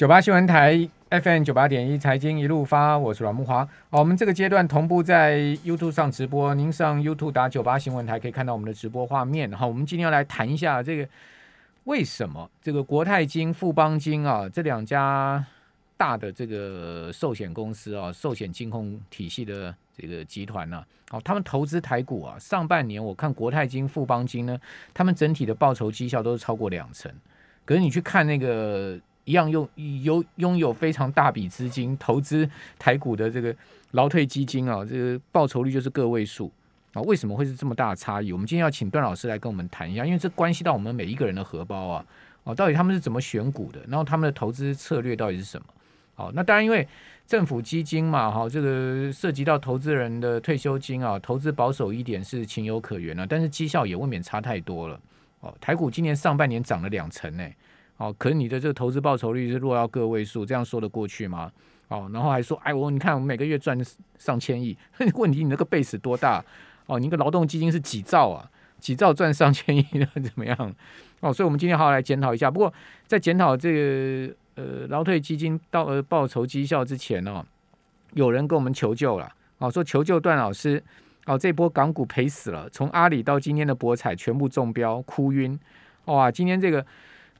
九八新闻台 FM 九八点一财经一路发，我是阮木华。好，我们这个阶段同步在 YouTube 上直播，您上 YouTube 打九八新闻台可以看到我们的直播画面。好，我们今天要来谈一下这个为什么这个国泰金、富邦金啊这两家大的这个寿险公司啊，寿险金控体系的这个集团呢，好，他们投资台股啊，上半年我看国泰金、富邦金呢，他们整体的报酬绩效都是超过两成。可是你去看那个。一样用有拥有非常大笔资金投资台股的这个劳退基金啊，这个报酬率就是个位数啊，为什么会是这么大的差异？我们今天要请段老师来跟我们谈一下，因为这关系到我们每一个人的荷包啊，哦，到底他们是怎么选股的？然后他们的投资策略到底是什么？好，那当然因为政府基金嘛，哈，这个涉及到投资人的退休金啊，投资保守一点是情有可原了，但是绩效也未免差太多了。哦，台股今年上半年涨了两成呢。哦，可是你的这个投资报酬率是落到个位数，这样说得过去吗？哦，然后还说，哎，我你看，我们每个月赚上千亿，问题你那个 base 多大？哦，你一个劳动基金是几兆啊？几兆赚上千亿那怎么样？哦，所以我们今天好好来检讨一下。不过在检讨这个呃劳退基金到呃报酬绩效之前哦，有人跟我们求救了，哦，说求救段老师，哦，这波港股赔死了，从阿里到今天的博彩全部中标，哭晕，哇，今天这个。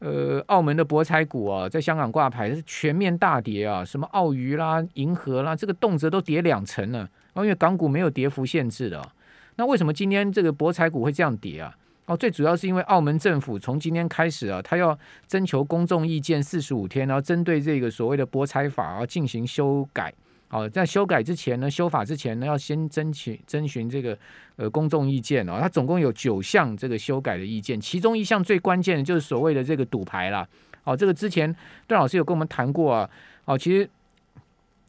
呃，澳门的博彩股啊，在香港挂牌是全面大跌啊，什么澳娱啦、银河啦，这个动辄都跌两成呢。因为港股没有跌幅限制的，那为什么今天这个博彩股会这样跌啊？哦，最主要是因为澳门政府从今天开始啊，他要征求公众意见四十五天，然后针对这个所谓的博彩法啊进行修改。好，在修改之前呢，修法之前呢，要先征询征询这个呃公众意见哦。它总共有九项这个修改的意见，其中一项最关键的就是所谓的这个赌牌啦。哦，这个之前段老师有跟我们谈过啊。哦，其实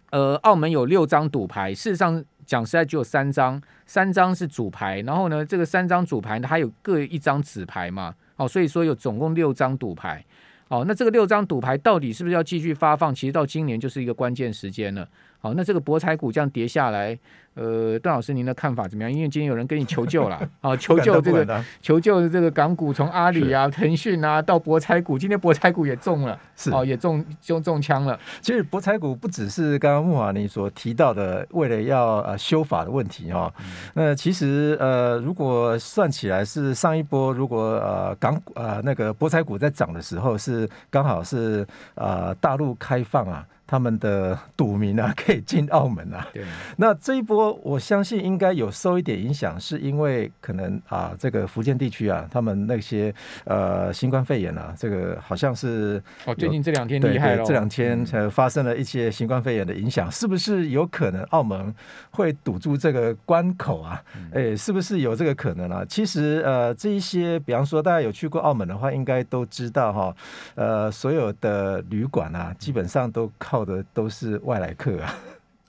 呃，澳门有六张赌牌，事实上讲实在只有三张，三张是主牌，然后呢，这个三张主牌呢，还有各一张纸牌嘛。哦，所以说有总共六张赌牌。哦，那这个六张赌牌到底是不是要继续发放？其实到今年就是一个关键时间了。好，那这个博彩股这样跌下来。呃，段老师，您的看法怎么样？因为今天有人跟你求救了，啊，求救这个求救的这个港股，从阿里啊、腾讯啊到博彩股，今天博彩股也中了，是哦，也中中中枪了。其实博彩股不只是刚刚木华你所提到的，为了要呃修法的问题哈。那其实呃，如果算起来是上一波，如果呃港呃那个博彩股在涨的时候，是刚好是呃大陆开放啊。他们的赌民啊，可以进澳门啊。对。那这一波，我相信应该有受一点影响，是因为可能啊，这个福建地区啊，他们那些呃新冠肺炎啊，这个好像是哦，最近这两天厉害这两天才发生了一些新冠肺炎的影响，是不是有可能澳门会堵住这个关口啊？哎，是不是有这个可能啊？其实呃，这一些，比方说大家有去过澳门的话，应该都知道哈，呃，所有的旅馆啊，基本上都靠。的都是外来客啊，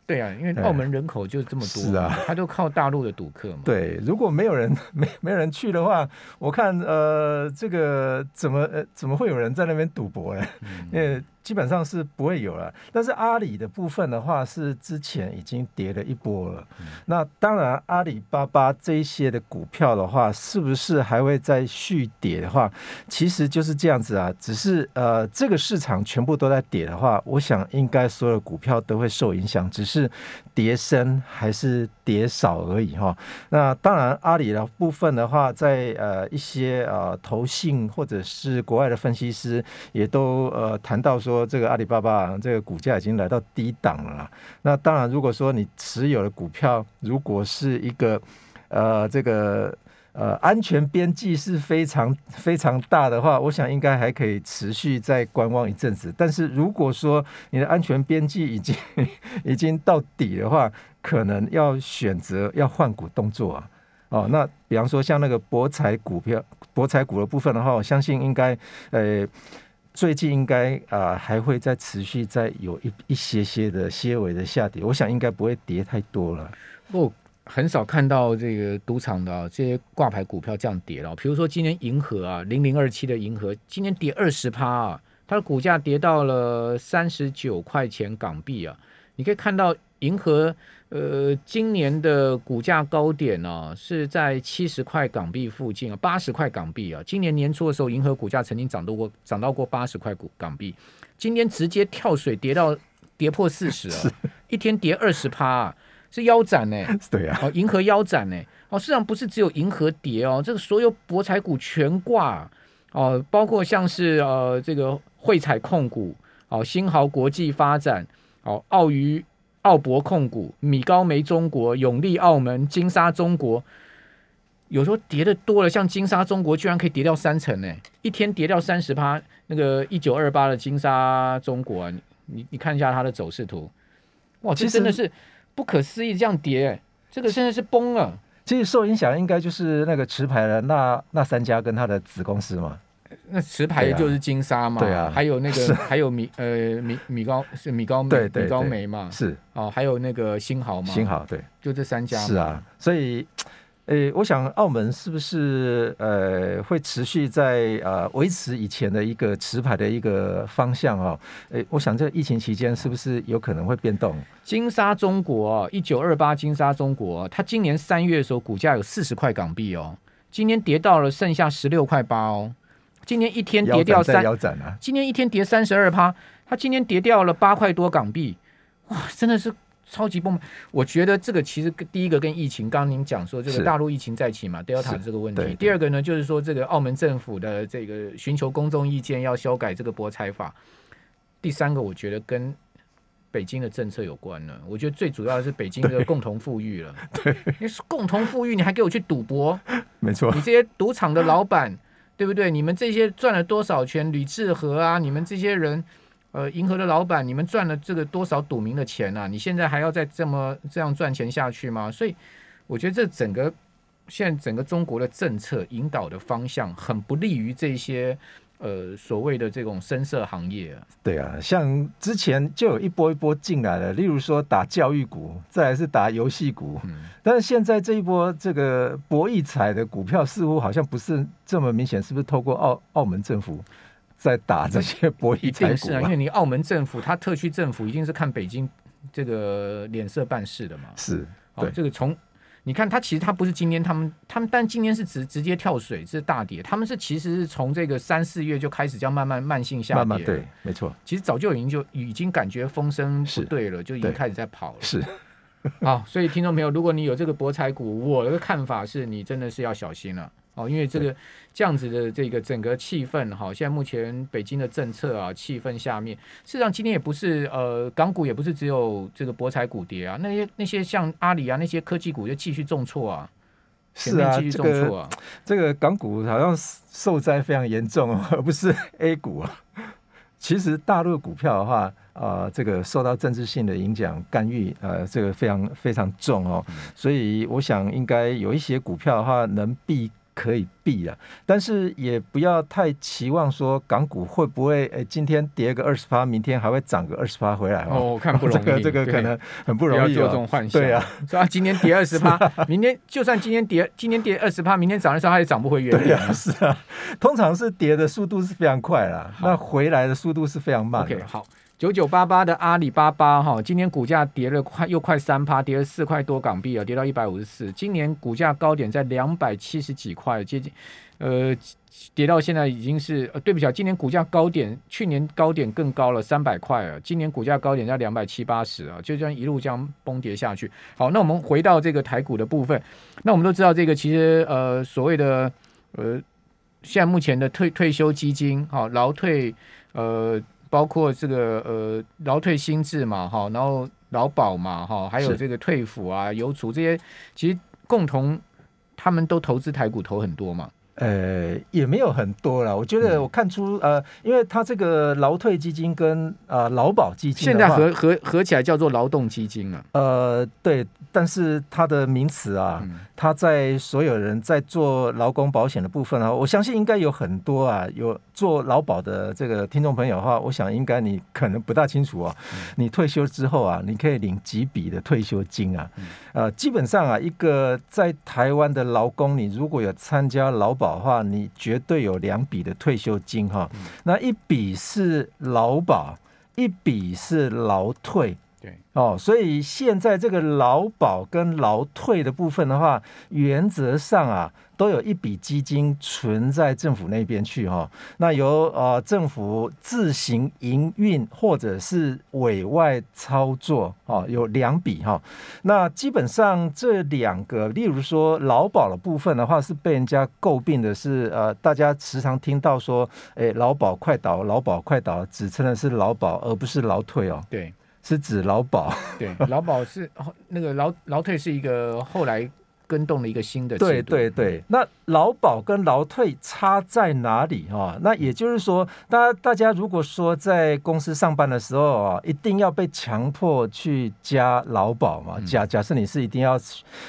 对啊，因为澳门人口就这么多啊，他就靠大陆的赌客嘛。对，如果没有人 没没有人去的话，我看呃，这个怎么呃怎么会有人在那边赌博呢？因为基本上是不会有了，但是阿里的部分的话是之前已经跌了一波了。那当然，阿里巴巴这一些的股票的话，是不是还会再续跌的话？其实就是这样子啊，只是呃，这个市场全部都在跌的话，我想应该所有股票都会受影响，只是跌深还是跌少而已哈。那当然，阿里的部分的话，在呃一些呃投信或者是国外的分析师也都呃谈到说。说这个阿里巴巴这个股价已经来到低档了。那当然，如果说你持有的股票如果是一个呃这个呃安全边际是非常非常大的话，我想应该还可以持续再观望一阵子。但是如果说你的安全边际已经已经到底的话，可能要选择要换股动作啊。哦，那比方说像那个博彩股票、博彩股的部分的话，我相信应该呃。最近应该啊还会再持续再有一一些些的些微的下跌，我想应该不会跌太多了。不，很少看到这个赌场的啊这些挂牌股票这样跌了。比如说今年银河啊，零零二七的银河今年跌二十趴啊，它的股价跌到了三十九块钱港币啊。你可以看到银河呃今年的股价高点呢、是在七十块港币附近啊，八十块港币啊。今年年初的时候，银河股价曾经涨到过涨到过八十块股港币，今天直接跳水跌到跌破四十啊，一天跌二十趴啊，是腰斩呢、对啊，哦，银河腰斩呢、哦，市场不是只有银河跌哦，这个所有博彩股全挂哦，包括像是呃这个汇彩控股、哦新豪国际发展、哦澳娱、澳博控股、米高梅中国、永利澳门、金沙中国，有时候跌的多了，像金沙中国居然可以跌掉三成呢，一天跌掉三十趴。那个一九二八的金沙中国啊，你你你看一下它的走势图，哇，这真的是不可思议，这样跌，这个真的是崩了。其实受影响应该就是那个持牌的那那三家跟他的子公司嘛。那持牌的就是金沙嘛，对啊还有那是个还有米呃米米高是米高米高梅嘛，是哦，还有那个新豪嘛，新豪，对，就这三家是啊，所以。呃，我想澳门是不是呃会持续在呃维持以前的一个持牌的一个方向哦？诶，我想这疫情期间是不是有可能会变动？金沙中国一九二八金沙中国，它今年三月的时候股价有四十块港币哦，今天跌到了剩下十六块八哦，今年一天跌掉三，啊！今年一天跌三十二趴，它今天跌掉了八块多港币，哇，真的是超级崩。我觉得这个其实跟第一个跟疫情，刚刚您讲说这个大陆疫情再起嘛，Delta 是这个问题。第二个呢，就是说这个澳门政府的这个寻求公众意见要修改这个博彩法。第三个，我觉得跟北京的政策有关了。我觉得最主要的是北京的共同富裕了。对，你是共同富裕，你还给我去赌博？没错你，这些赌场的老板，对不对？你们这些赚了多少钱？吕志和啊，你们这些人，呃，银河的老板，你们赚了这个多少赌民的钱啊？你现在还要再这么这样赚钱下去吗？所以，我觉得这整个现在整个中国的政策引导的方向，很不利于这些呃所谓的这种深色行业啊。对啊，像之前就有一波一波进来了，例如说打教育股，再来是打游戏股，嗯，但是现在这一波这个博弈彩的股票似乎好像不是这么明显，是不是透过澳澳门政府在打这些博一弈彩定是啊，因？为你澳门政府，他特区政府一定是看北京这个脸色办事的嘛。是，哦对，这个从你看，它其实它不是今天他们他们，但今天是直直接跳水，是大跌。他们是其实是从这个三四月就开始这样慢慢慢性下跌，慢慢对，，没错，其实早就已经就已经感觉风声不对了，就已经开始在跑了。是 好，所以听众朋友，如果你有这个博彩股，我的看法是你真的是要小心了。哦，因为这个这样子的这个整个气氛哈，现在目前北京的政策啊，气氛下面，事实上今天也不是呃港股也不是只有这个博彩股跌啊，那些那些像阿里啊那些科技股就继续重挫啊，是啊，继续这个重挫啊，这个港股好像受灾非常严重哦，而不是 A 股啊。其实大陆股票的话，呃，这个受到政治性的影响干预，呃，这个非常非常重哦，所以我想应该有一些股票的话能避可以避啊，但是也不要太期望说港股会不会，诶，今天跌个二十趴，明天还会涨个二十趴回来哦，哦。我看不 容易，这个这个可能很不不要容易做这种哦。幻想。对啊，说啊，今天跌二十趴，明天就算今天跌，今天跌二十趴，明天涨的时候它也涨不回原点啊，是啊，通常是跌的速度是非常快啦，那回来的速度是非常慢的。OK，好，九九八八的阿里巴巴哈，今年股价跌了快又快三趴，跌了四块多港币啊，跌到一百五十四。今年股价高点在两百七十几块，接近呃跌到现在已经是呃对不起啊，今年股价高点去年高点更高了三百块啊，今年股价高点在两百七八十啊，就这样一路这样崩跌下去。好，那我们回到这个台股的部分，那我们都知道这个其实呃所谓的呃现在目前的退退休基金好劳退呃。包括这个呃劳退新制嘛，哈，然后劳保嘛，哈，还有这个退抚啊、邮储这些，其实共同他们都投资台股投很多嘛，呃，也没有很多啦。我觉得嗯。我看出呃，因为它这个劳退基金跟呃劳保基金现在合合合起来叫做劳动基金啊，呃对，但是它的名词啊，嗯，它在所有人在做劳工保险的部分啊，我相信应该有很多啊，有做劳保的这个听众朋友的话，我想应该你可能不大清楚啊。你退休之后啊，你可以领几笔的退休金啊？呃，基本上啊，一个在台湾的劳工，你如果有参加劳保的话，你绝对有两笔的退休金哈。那一笔是劳保，一笔是劳退。对，哦，所以现在这个劳保跟劳退的部分的话，原则上啊，都有一笔基金存在政府那边去哈、那由呃政府自行营运或者是委外操作哦，有两笔哈、那基本上这两个，例如说劳保的部分的话，是被人家诟病的是呃，大家时常听到说，诶，劳保快倒，劳保快倒，指称的是劳保，而不是劳退哦。对是指劳保，对，劳保是那个劳劳退是一个后来跟动了一个新的制对度对对。那劳保跟劳退差在哪里哈、那也就是说，大家大家如果说在公司上班的时候啊，一定要被强迫去加劳保嘛。嗯假假设你是一定要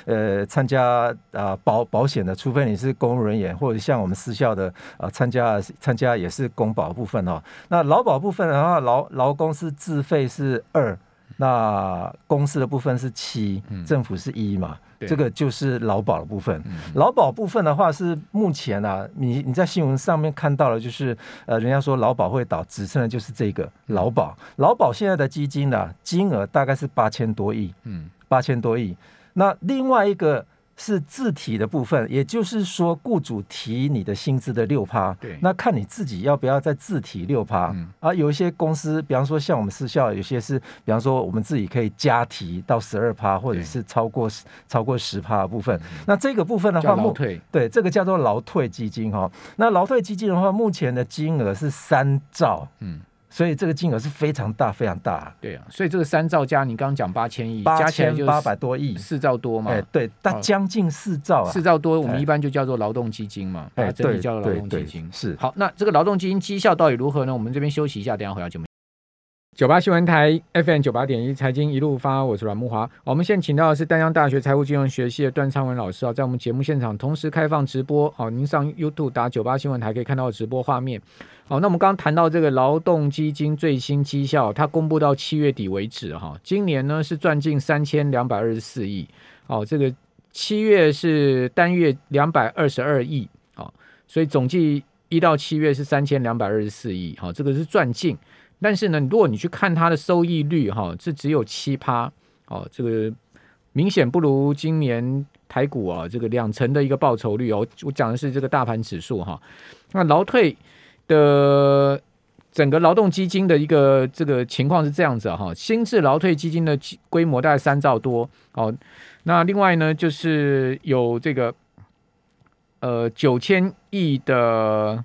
呃参加啊保保险的，除非你是公务人员，或者像我们私校的啊参加参加也是公保部分哦。那劳保部分的话，劳劳公司自费是二。那公司的部分是七、嗯政府是一嘛，对这个就是劳保的部分。嗯劳保部分的话是目前啊，你你在新闻上面看到了，就是呃，人家说劳保会倒，只剩的就是这个劳保。劳保现在的基金呢、金额大概是八千多亿，嗯八千多亿。那另外一个是自提的部分，也就是说，雇主提你的薪资的六趴，对那看你自己要不要再自提六趴。嗯啊，有一些公司，比方说像我们私校，有些是，比方说我们自己可以加提到十二趴，或者是超过超过十趴的部分。那这个部分的话，对，这个叫做劳退基金哈、那劳退基金的话，目前的金额是三兆，嗯。所以这个金额是非常大，非常大，对啊，所以这个三兆加你刚刚讲八千亿，八加起来就千八百多亿。四兆多嘛哎，，对，但将近四兆啊。四兆多，我们哎一般就叫做劳动基金嘛，把哎，它整体对叫做劳动基金。是。好，那这个劳动基金绩效到底如何呢？我们这边休息一下，等一下回到节目。九八新闻台 FM 九八点一财经一路发，我是阮木华。我们现在请到的是丹江大学财务金融学系的段昌文老师啊，在我们节目现场同时开放直播。好，您上 YouTube 打九八新闻台可以看到直播画面。好，那我们刚刚谈到这个劳动基金最新绩效，它公布到七月底为止哈，今年呢是赚进三千两百二十四亿。哦，这个七月是单月两百二十二亿。好，所以总计一到七月是三千两百二十四亿。好，这个是赚进。但是呢，如果你去看它的收益率，哈，是只有七趴，哦，这个明显不如今年台股啊这个两成的一个报酬率哦。我讲的是这个大盘指数哈。那劳退的整个劳动基金的一个这个情况是这样子哈，新制劳退基金的规模大概三兆多哦。那另外呢，就是有这个呃九千亿的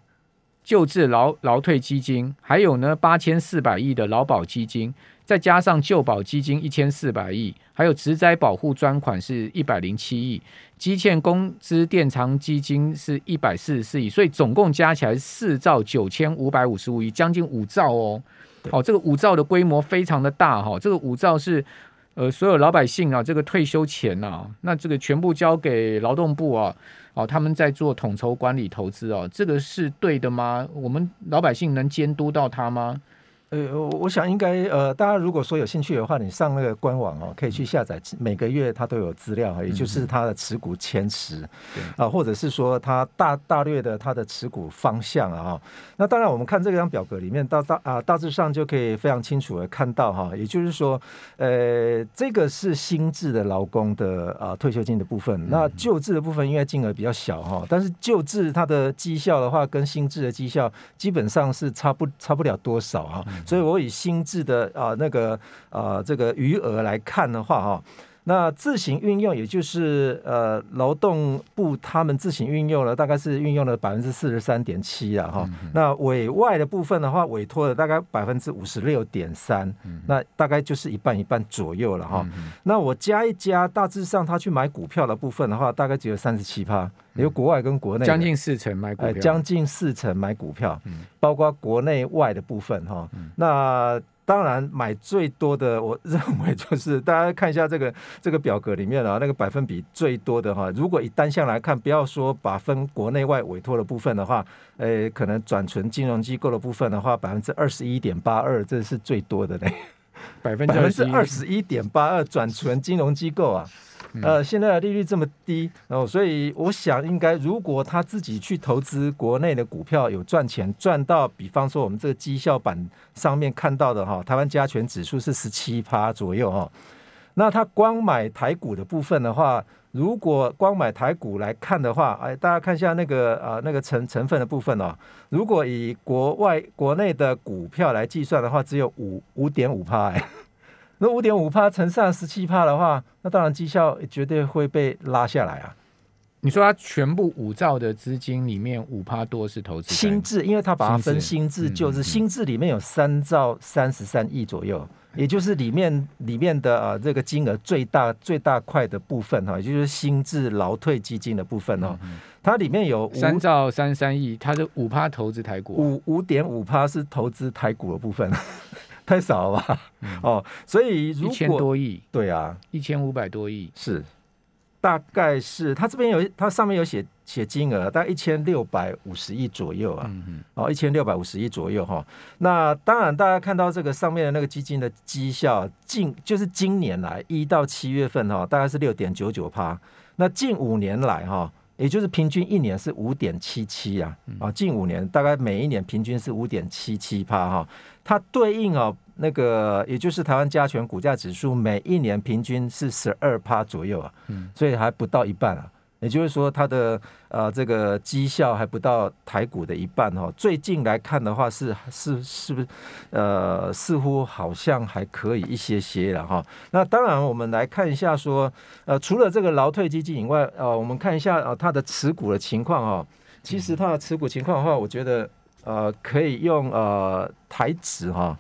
救治劳劳退基金，还有呢八千四百亿的劳保基金，再加上救保基金一千四百亿，还有职灾保护专款是一百零七亿，基欠工资垫偿基金是一百四十四亿，所以总共加起来是四兆九千五百五十五亿，将近五兆哦。好、这个五兆的规模非常的大哈、这个五兆是呃所有老百姓啊这个退休钱呐、那这个全部交给劳动部啊。哦，他们在做统筹管理投资哦，这个是对的吗？我们老百姓能监督到他吗？呃，我我想应该呃，大家如果说有兴趣的话，你上那个官网哦，可以去下载，每个月它都有资料哈，也就是它的持股前十对啊，或者是说它大大略的它的持股方向啊哈。那当然，我们看这张表格里面，大大啊大致上就可以非常清楚的看到哈，也就是说，呃，这个是新制的劳工的啊退休金的部分，那旧制的部分因为金额比较小哈，但是旧制它的绩效的话，跟新制的绩效基本上是差不差不了多少哈。所以我以新制的啊、那个啊、这个余额来看的话哈。那自行运用，也就是呃劳动部他们自行运用了，大概是运用了百分之四十三点七啊哈。那委外的部分的话，委托了大概百分之五十六点三，那大概就是一半一半左右了哈。那我加一加，大致上他去买股票的部分的话，大概只有三十七趴，也有国外跟国内的。将近四成买股呃，票，将近四成买股票，嗯。包括国内外的部分哈。那当然买最多的，我认为就是大家看一下这个这个表格里面啊，那个百分比最多的哈。如果以单项来看，不要说把分国内外委托的部分的话，呃，可能转存金融机构的部分的话，百分之二十一点八二，这是最多的呢。百分之二二十一点八二转存金融机构啊，呃，现在的利率这么低哦，所以我想应该，如果他自己去投资国内的股票有赚钱，赚到比方说我们这个绩效版上面看到的哈，台湾加权指数是十七趴左右哈，那他光买台股的部分的话。如果光买台股来看的话，哎，大家看一下那个啊，那个成成分的部分哦。如果以国外国内的股票来计算的话，只有五五点五趴哎。那五点五趴乘上十七趴的话，那当然绩效绝对会被拉下来啊。你说他全部五兆的资金里面五趴多是投资新智，因为他把它分新智旧智，新智里面有三兆三十三亿左右。也就是里面里面的啊这个金额最大最大块的部分哈，也就是新智劳退基金的部分哦，它里面有三兆三三亿，它是五趴投资台股，五五点五趴是投资台股的部分，太少了吧？哦，所以一千多亿，对啊，一千五百多亿是。大概是它这边有，它上面有写写金额，大概一千六百五十亿左右啊，嗯哦，一千六百五十亿左右哈。那当然，大家看到这个上面的那个基金的绩效，近就是今年来一到七月份哈，大概是六点九九趴。那近五年来哈，也就是平均一年是五点七七啊，啊，近五年大概每一年平均是五点七七趴哈。它对应哦。那个也就是台湾加权股价指数，每一年平均是十二趴左右啊，嗯，所以还不到一半啊。也就是说，它的呃这个绩效还不到台股的一半哦。最近来看的话，是是是不是呃似乎好像还可以一些些了哈。那当然，我们来看一下说，呃，除了这个劳退基金以外，呃，我们看一下呃它的持股的情况哦。其实它的持股情况的话，我觉得呃可以用呃台指哈。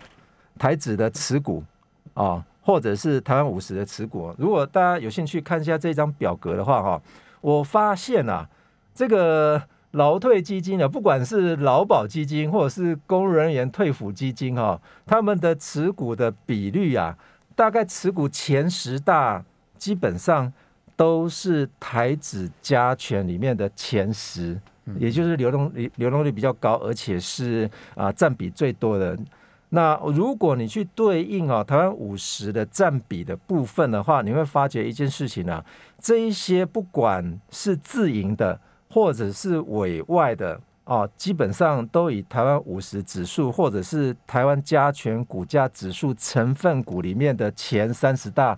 台指的持股啊，或者是台湾五十的持股，如果大家有兴趣看一下这张表格的话，哈，我发现啊，这个劳退基金的，不管是劳保基金或者是公务人员退抚基金，哈，他们的持股的比率啊，大概持股前十大基本上都是台指加权里面的前十，也就是流动流流动率比较高，而且是啊占比最多的。那如果你去对应啊台湾五十的占比的部分的话，你会发觉一件事情啊，这一些不管是自营的或者是委外的哦，基本上都以台湾五十指数或者是台湾加权股价指数成分股里面的前三十大。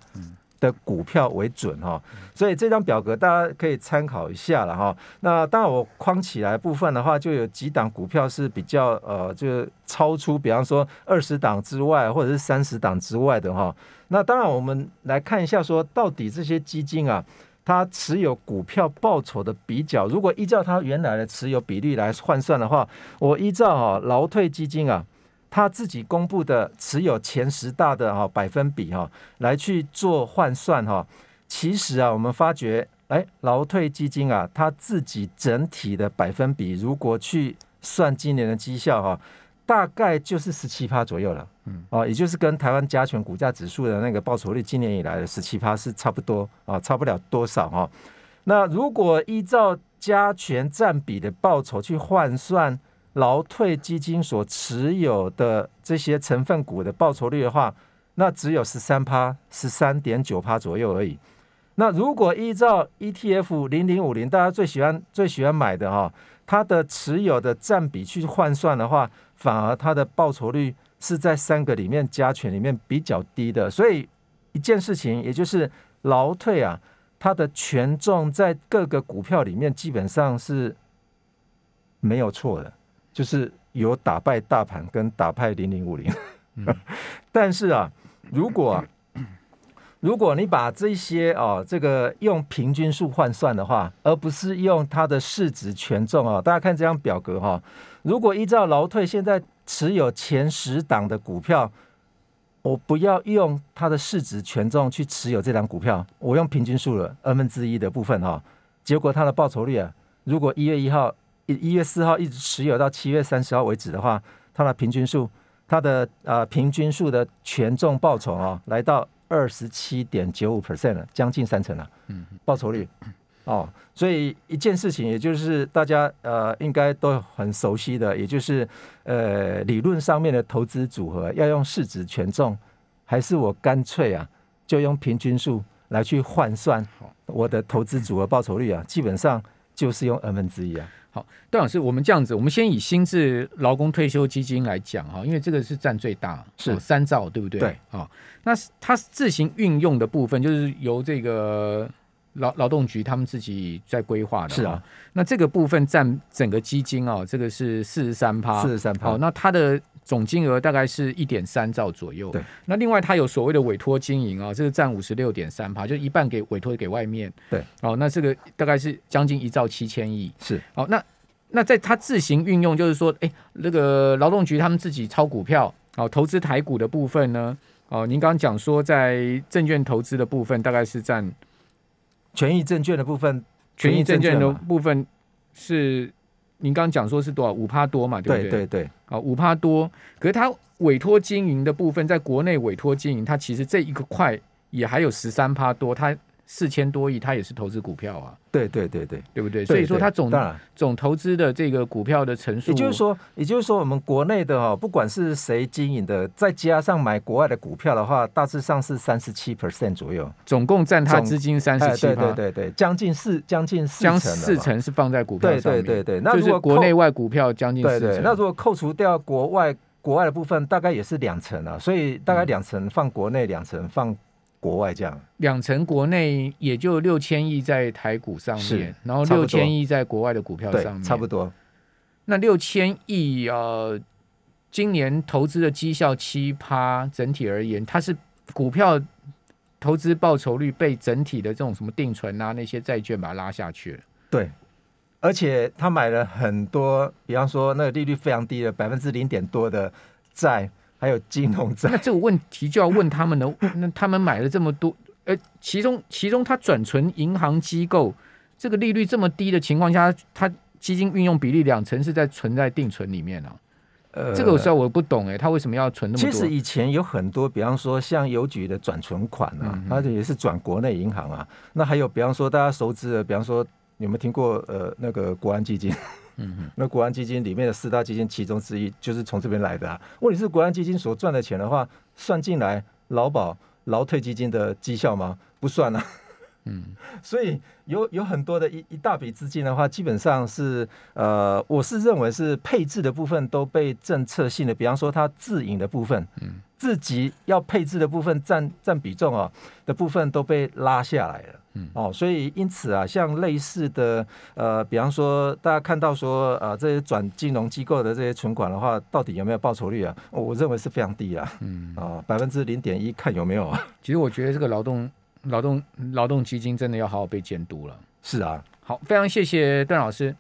的股票为准哈，所以这张表格大家可以参考一下了哈。那当然我框起来部分的话，就有几档股票是比较呃，就是超出，比方说二十档之外，或者是三十档之外的哈。那当然我们来看一下，说到底这些基金啊，它持有股票报酬的比较，如果依照它原来的持有比例来换算的话，我依照哈劳退基金啊。他自己公布的持有前十大的哈百分比哈来去做换算哈，其实啊，我们发觉哎，劳退基金啊，它自己整体的百分比，如果去算今年的绩效哈，大概就是十七趴左右了，嗯，哦，也就是跟台湾加权股价指数的那个报酬率今年以来的十七趴是差不多啊，差不了多少哈。那如果依照加权占比的报酬去换算。劳退基金所持有的这些成分股的报酬率的话，那只有十三趴，十三点九趴左右而已。那如果依照 ETF 零零五零，大家最喜欢最喜欢买的哈，它的持有的占比去换算的话，反而它的报酬率是在三个里面加权里面比较低的。所以一件事情，也就是劳退啊，它的权重在各个股票里面基本上是没有错的。就是有打败大盘跟打败零零五零，但是啊，如果 如果你把这些哦，这个用平均数换算的话，而不是用它的市值权重啊，大家看这张表格哈，如果依照劳退现在持有前十档的股票，我不要用它的市值权重去持有这张股票，我用平均数的二分之一的部分哈，结果它的报酬率啊，如果一月一号。一月四号一直持有到七月三十号为止的话，它的平均数，它的呃平均数的权重报酬啊，来到二十七点九五 percent 了，将近三成了。嗯，报酬率哦，所以一件事情，也就是大家呃应该都很熟悉的，也就是呃理论上面的投资组合要用市值权重，还是我干脆啊就用平均数来去换算我的投资组合报酬率啊，基本上就是用 n 分之一啊。好，段老师，我们这样子，我们先以新制劳工退休基金来讲哈，因为这个是占最大，是三兆，对不对？对，啊，那它自行运用的部分，就是由这个劳劳动局他们自己在规划的，是啊。那这个部分占整个基金啊，这个是四十三趴，四十三趴。好，那它的总金额大概是一点三兆左右。对，那另外它有所谓的委托经营啊，这个占五十六点三趴，就一半给委托给外面。对，哦，那这个大概是将近一兆七千亿。是，哦，那那在它自行运用，就是说，哎，那个劳动局他们自己抄股票，哦，投资台股的部分呢，哦，您刚刚讲说在证券投资的部分，大概是占权益证券的部分。权益证券的部分是您刚刚讲说是多少五趴多嘛，对不对？对对对，啊五趴多，可是它委托经营的部分，在国内委托经营，它其实这一个块也还有十三趴多，它。四千多亿，它也是投资股票啊。对对对对，对不对？所以说它总总投资的这个股票的成数，也就是说，也就是说，我们国内的哈，不管是谁经营的，再加上买国外的股票的话，大致上是三十七 percent 左右，总共占它资金三十七。对对对对，将近四将近四将四成是放在股票上面。对对对对，那如果国内外股票将近四成，那如果扣除掉国外国外的部分，大概也是两成啊。所以大概两成放国内，两成放。国外这样，两成国内也就六千亿在台股上面，然后六千亿在国外的股票上面，差不多。那六千亿呃，今年投资的绩效七趴，整体而言，它是股票投资报酬率被整体的这种什么定存啊那些债券把它拉下去了。对，而且他买了很多，比方说那个利率非常低的百分之零点多的债。还有金融债，那这个问题就要问他们了。那他们买了这么多，呃，其中其中他转存银行机构，这个利率这么低的情况下，他基金运用比例两成是在存在定存里面啊。呃，这个时候我不懂哎，他为什么要存那么多？其实以前有很多，比方说像邮局的转存款啊，它也是转国内银行啊。那还有比方说大家熟知的，比方说有没有听过呃那个国安基金？嗯，那国安基金里面的四大基金其中之一就是从这边来的啊。问题是国安基金所赚的钱的话，算进来劳保、劳退基金的绩效吗？不算啊。嗯，所以有有很多的一一大笔资金的话，基本上是呃，我是认为是配置的部分都被政策性的，比方说它自营的部分，嗯，自己要配置的部分占占比重啊的部分都被拉下来了。嗯哦，所以因此啊，像类似的呃，比方说大家看到说呃，这些转金融机构的这些存款的话，到底有没有报酬率啊？我认为是非常低啊。嗯啊，百分之零点一，看有没有啊？其实我觉得这个劳动劳动劳动基金真的要好好被监督了。是啊，好，非常谢谢段老师。